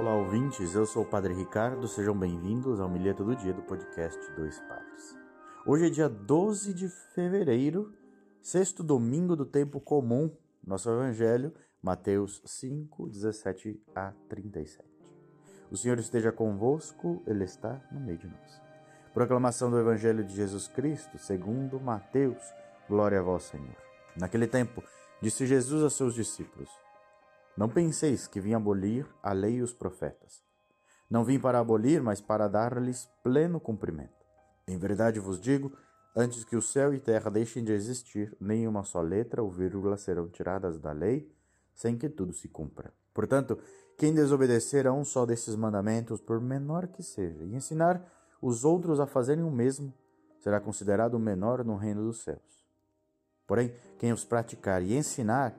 Olá, ouvintes. Eu sou o Padre Ricardo. Sejam bem-vindos ao Milheto do Dia do podcast Dois Padres. Hoje é dia 12 de fevereiro, sexto domingo do tempo comum. Nosso Evangelho, Mateus 5, 17 a 37. O Senhor esteja convosco, Ele está no meio de nós. Proclamação do Evangelho de Jesus Cristo, segundo Mateus. Glória a vós, Senhor. Naquele tempo, disse Jesus a seus discípulos: não penseis que vim abolir a lei e os profetas. Não vim para abolir, mas para dar-lhes pleno cumprimento. Em verdade vos digo, antes que o céu e terra deixem de existir, nem uma só letra ou vírgula serão tiradas da lei, sem que tudo se cumpra. Portanto, quem desobedecer a um só desses mandamentos, por menor que seja, e ensinar os outros a fazerem o mesmo, será considerado menor no reino dos céus. Porém, quem os praticar e ensinar,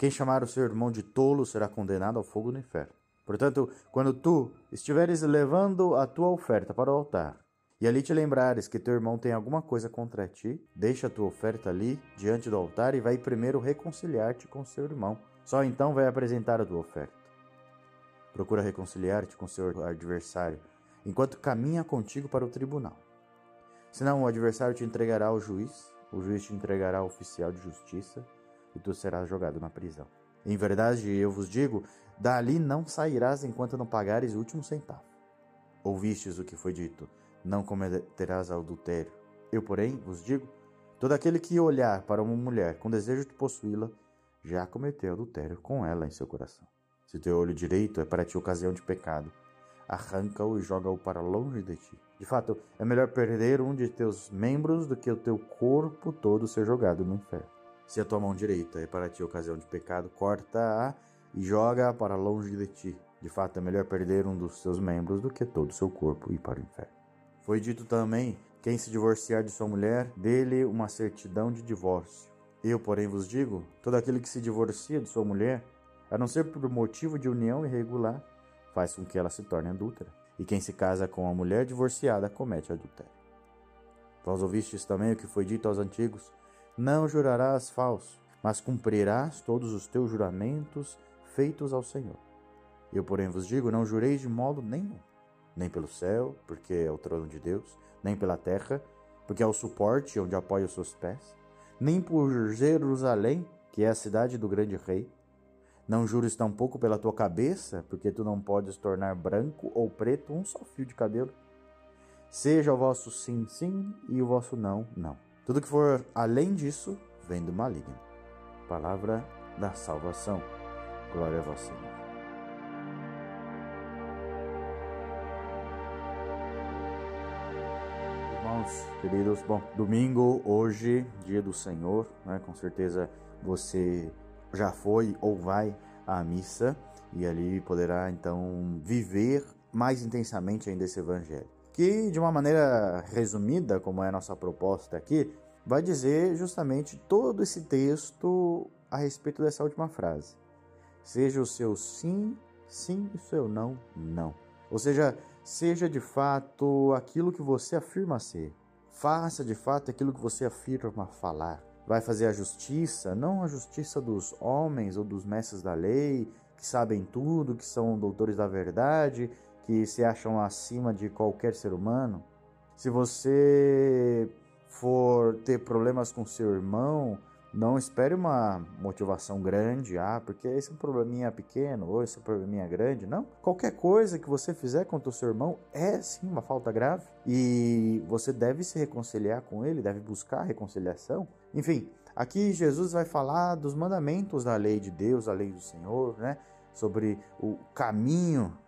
Quem chamar o seu irmão de tolo será condenado ao fogo no inferno. Portanto, quando tu estiveres levando a tua oferta para o altar, e ali te lembrares que teu irmão tem alguma coisa contra ti, deixa a tua oferta ali diante do altar e vai primeiro reconciliar-te com seu irmão. Só então vai apresentar a tua oferta. Procura reconciliar-te com seu adversário, enquanto caminha contigo para o tribunal. Senão o adversário te entregará ao juiz, o juiz te entregará ao oficial de justiça, e tu serás jogado na prisão. Em verdade, eu vos digo: dali não sairás enquanto não pagares o último centavo. Ouvistes o que foi dito: não cometerás adultério. Eu, porém, vos digo: todo aquele que olhar para uma mulher com desejo de possuí-la, já cometeu adultério com ela em seu coração. Se teu olho direito é para ti ocasião de pecado, arranca-o e joga-o para longe de ti. De fato, é melhor perder um de teus membros do que o teu corpo todo ser jogado no inferno. Se a tua mão direita é para ti ocasião de pecado, corta-a e joga-a para longe de ti. De fato, é melhor perder um dos seus membros do que todo o seu corpo e para o inferno. Foi dito também: quem se divorciar de sua mulher, dê-lhe uma certidão de divórcio. Eu, porém, vos digo: todo aquele que se divorcia de sua mulher, a não ser por motivo de união irregular, faz com que ela se torne adúltera. E quem se casa com uma mulher divorciada comete adultério. Vós ouvistes também o que foi dito aos antigos: não jurarás falso, mas cumprirás todos os teus juramentos feitos ao Senhor. Eu, porém, vos digo: não jureis de modo nenhum, nem pelo céu, porque é o trono de Deus, nem pela terra, porque é o suporte onde apoia os seus pés, nem por Jerusalém, que é a cidade do grande rei. Não jures tampouco pela tua cabeça, porque tu não podes tornar branco ou preto um só fio de cabelo. Seja o vosso sim, sim, e o vosso não, não. Tudo que for além disso vem do maligno. Palavra da salvação. Glória a vós, Senhor. Irmãos, queridos, bom, domingo, hoje, dia do Senhor, né? Com certeza você já foi ou vai à missa e ali poderá então viver mais intensamente ainda esse evangelho que, de uma maneira resumida, como é a nossa proposta aqui, vai dizer justamente todo esse texto a respeito dessa última frase. Seja o seu sim, sim, e o seu não, não. Ou seja, seja de fato aquilo que você afirma ser. Faça de fato aquilo que você afirma falar. Vai fazer a justiça, não a justiça dos homens ou dos mestres da lei, que sabem tudo, que são doutores da verdade, que se acham acima de qualquer ser humano, se você for ter problemas com seu irmão, não espere uma motivação grande, ah, porque esse é um probleminha pequeno ou esse é um probleminha grande. Não. Qualquer coisa que você fizer contra o seu irmão é sim uma falta grave e você deve se reconciliar com ele, deve buscar reconciliação. Enfim, aqui Jesus vai falar dos mandamentos da lei de Deus, a lei do Senhor, né? Sobre o caminho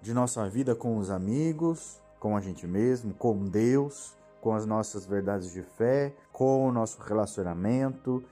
de nossa vida com os amigos, com a gente mesmo, com Deus, com as nossas verdades de fé, com o nosso relacionamento,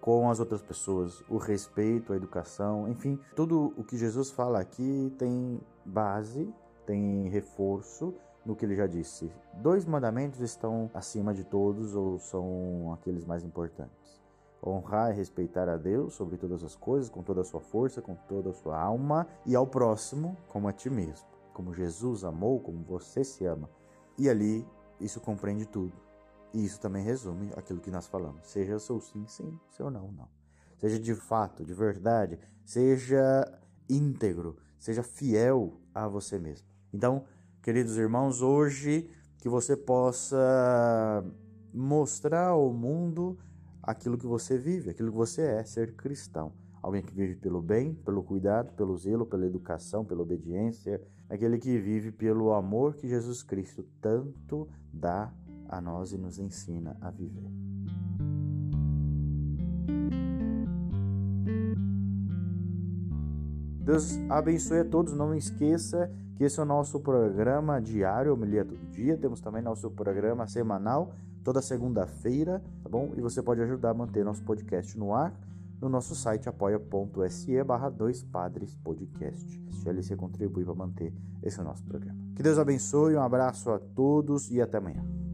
com as outras pessoas, o respeito, a educação, enfim, tudo o que Jesus fala aqui tem base tem reforço no que ele já disse. Dois mandamentos estão acima de todos ou são aqueles mais importantes. Honrar e respeitar a Deus sobre todas as coisas, com toda a sua força, com toda a sua alma, e ao próximo como a ti mesmo. Como Jesus amou, como você se ama. E ali, isso compreende tudo. E isso também resume aquilo que nós falamos. Seja seu sim, sim, seu não, não. Seja de fato, de verdade, seja íntegro, seja fiel a você mesmo. Então, queridos irmãos, hoje que você possa mostrar ao mundo aquilo que você vive, aquilo que você é, ser cristão. Alguém que vive pelo bem, pelo cuidado, pelo zelo, pela educação, pela obediência, aquele que vive pelo amor que Jesus Cristo tanto dá a nós e nos ensina a viver. Deus abençoe a todos. Não esqueça que esse é o nosso programa diário, homilia todo dia. Temos também nosso programa semanal, toda segunda-feira, tá bom? E você pode ajudar a manter nosso podcast no ar no nosso site apoia.se barra dois padres podcast. Ali você contribui para manter esse nosso programa. Que Deus abençoe, um abraço a todos e até amanhã.